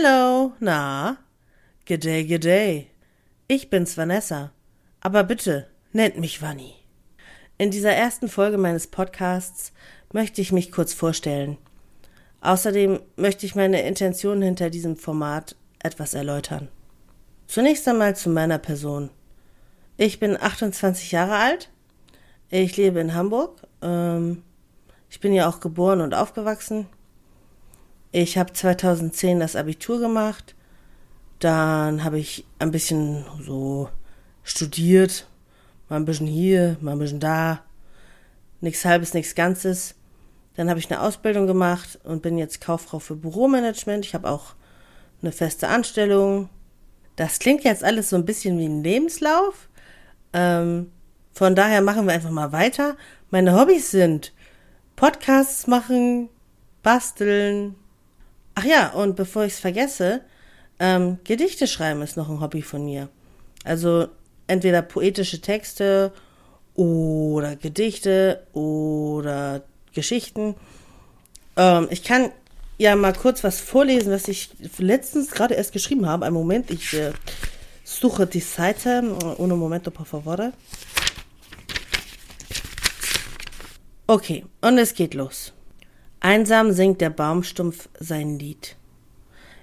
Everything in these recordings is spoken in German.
na, G'day, g'day. Ich bin's Vanessa. Aber bitte, nennt mich Vanni. In dieser ersten Folge meines Podcasts möchte ich mich kurz vorstellen. Außerdem möchte ich meine Intention hinter diesem Format etwas erläutern. Zunächst einmal zu meiner Person. Ich bin 28 Jahre alt. Ich lebe in Hamburg. Ähm, ich bin ja auch geboren und aufgewachsen. Ich habe 2010 das Abitur gemacht. Dann habe ich ein bisschen so studiert. Mal ein bisschen hier, mal ein bisschen da. Nichts halbes, nichts Ganzes. Dann habe ich eine Ausbildung gemacht und bin jetzt Kauffrau für Büromanagement. Ich habe auch eine feste Anstellung. Das klingt jetzt alles so ein bisschen wie ein Lebenslauf. Ähm, von daher machen wir einfach mal weiter. Meine Hobbys sind Podcasts machen, basteln. Ach ja, und bevor ich es vergesse, ähm, Gedichte schreiben ist noch ein Hobby von mir. Also entweder poetische Texte oder Gedichte oder Geschichten. Ähm, ich kann ja mal kurz was vorlesen, was ich letztens gerade erst geschrieben habe. Einen Moment, ich äh, suche die Seite. Uno momento, por favor. Okay, und es geht los. Einsam singt der Baumstumpf sein Lied.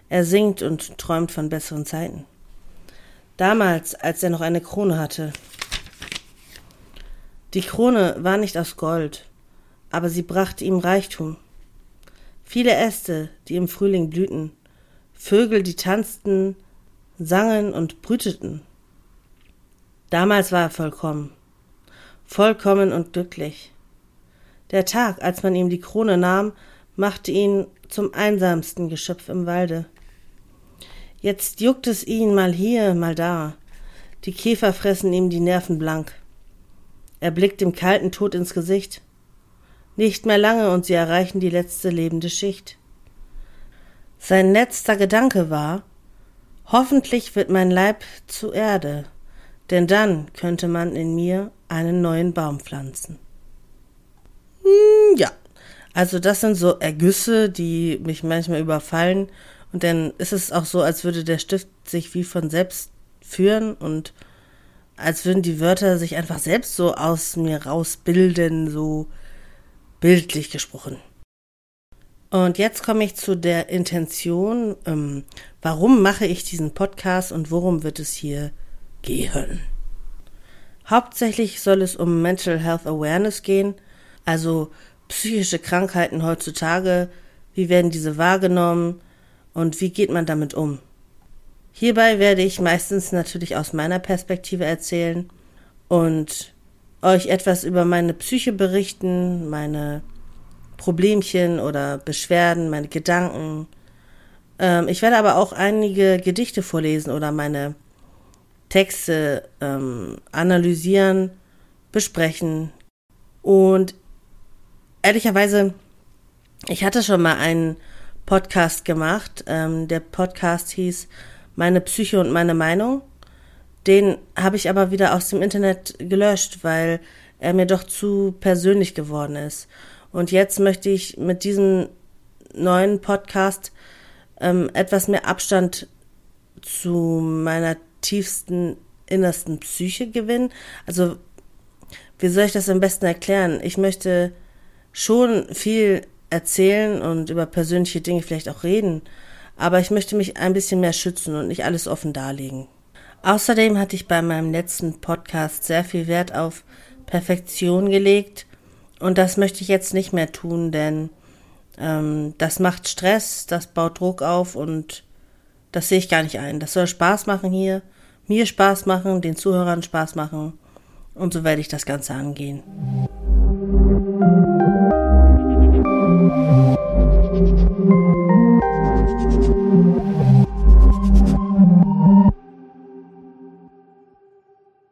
Er singt und träumt von besseren Zeiten. Damals, als er noch eine Krone hatte. Die Krone war nicht aus Gold, aber sie brachte ihm Reichtum. Viele Äste, die im Frühling blühten, Vögel, die tanzten, sangen und brüteten. Damals war er vollkommen, vollkommen und glücklich. Der Tag, als man ihm die Krone nahm, machte ihn zum einsamsten Geschöpf im Walde. Jetzt juckt es ihn mal hier, mal da. Die Käfer fressen ihm die Nerven blank. Er blickt dem kalten Tod ins Gesicht. Nicht mehr lange und sie erreichen die letzte lebende Schicht. Sein letzter Gedanke war, hoffentlich wird mein Leib zu Erde, denn dann könnte man in mir einen neuen Baum pflanzen. Ja, also das sind so Ergüsse, die mich manchmal überfallen. Und dann ist es auch so, als würde der Stift sich wie von selbst führen und als würden die Wörter sich einfach selbst so aus mir rausbilden, so bildlich gesprochen. Und jetzt komme ich zu der Intention, ähm, warum mache ich diesen Podcast und worum wird es hier gehen. Hauptsächlich soll es um Mental Health Awareness gehen, also psychische Krankheiten heutzutage, wie werden diese wahrgenommen und wie geht man damit um. Hierbei werde ich meistens natürlich aus meiner Perspektive erzählen und euch etwas über meine Psyche berichten, meine Problemchen oder Beschwerden, meine Gedanken. Ähm, ich werde aber auch einige Gedichte vorlesen oder meine Texte ähm, analysieren, besprechen. Und ehrlicherweise, ich hatte schon mal einen Podcast gemacht. Ähm, der Podcast hieß Meine Psyche und meine Meinung. Den habe ich aber wieder aus dem Internet gelöscht, weil er mir doch zu persönlich geworden ist. Und jetzt möchte ich mit diesem neuen Podcast ähm, etwas mehr Abstand zu meiner tiefsten, innersten Psyche gewinnen. Also, wie soll ich das am besten erklären? Ich möchte schon viel erzählen und über persönliche Dinge vielleicht auch reden, aber ich möchte mich ein bisschen mehr schützen und nicht alles offen darlegen. Außerdem hatte ich bei meinem letzten Podcast sehr viel Wert auf Perfektion gelegt und das möchte ich jetzt nicht mehr tun, denn ähm, das macht Stress, das baut Druck auf und das sehe ich gar nicht ein. Das soll Spaß machen hier, mir Spaß machen, den Zuhörern Spaß machen und so werde ich das Ganze angehen.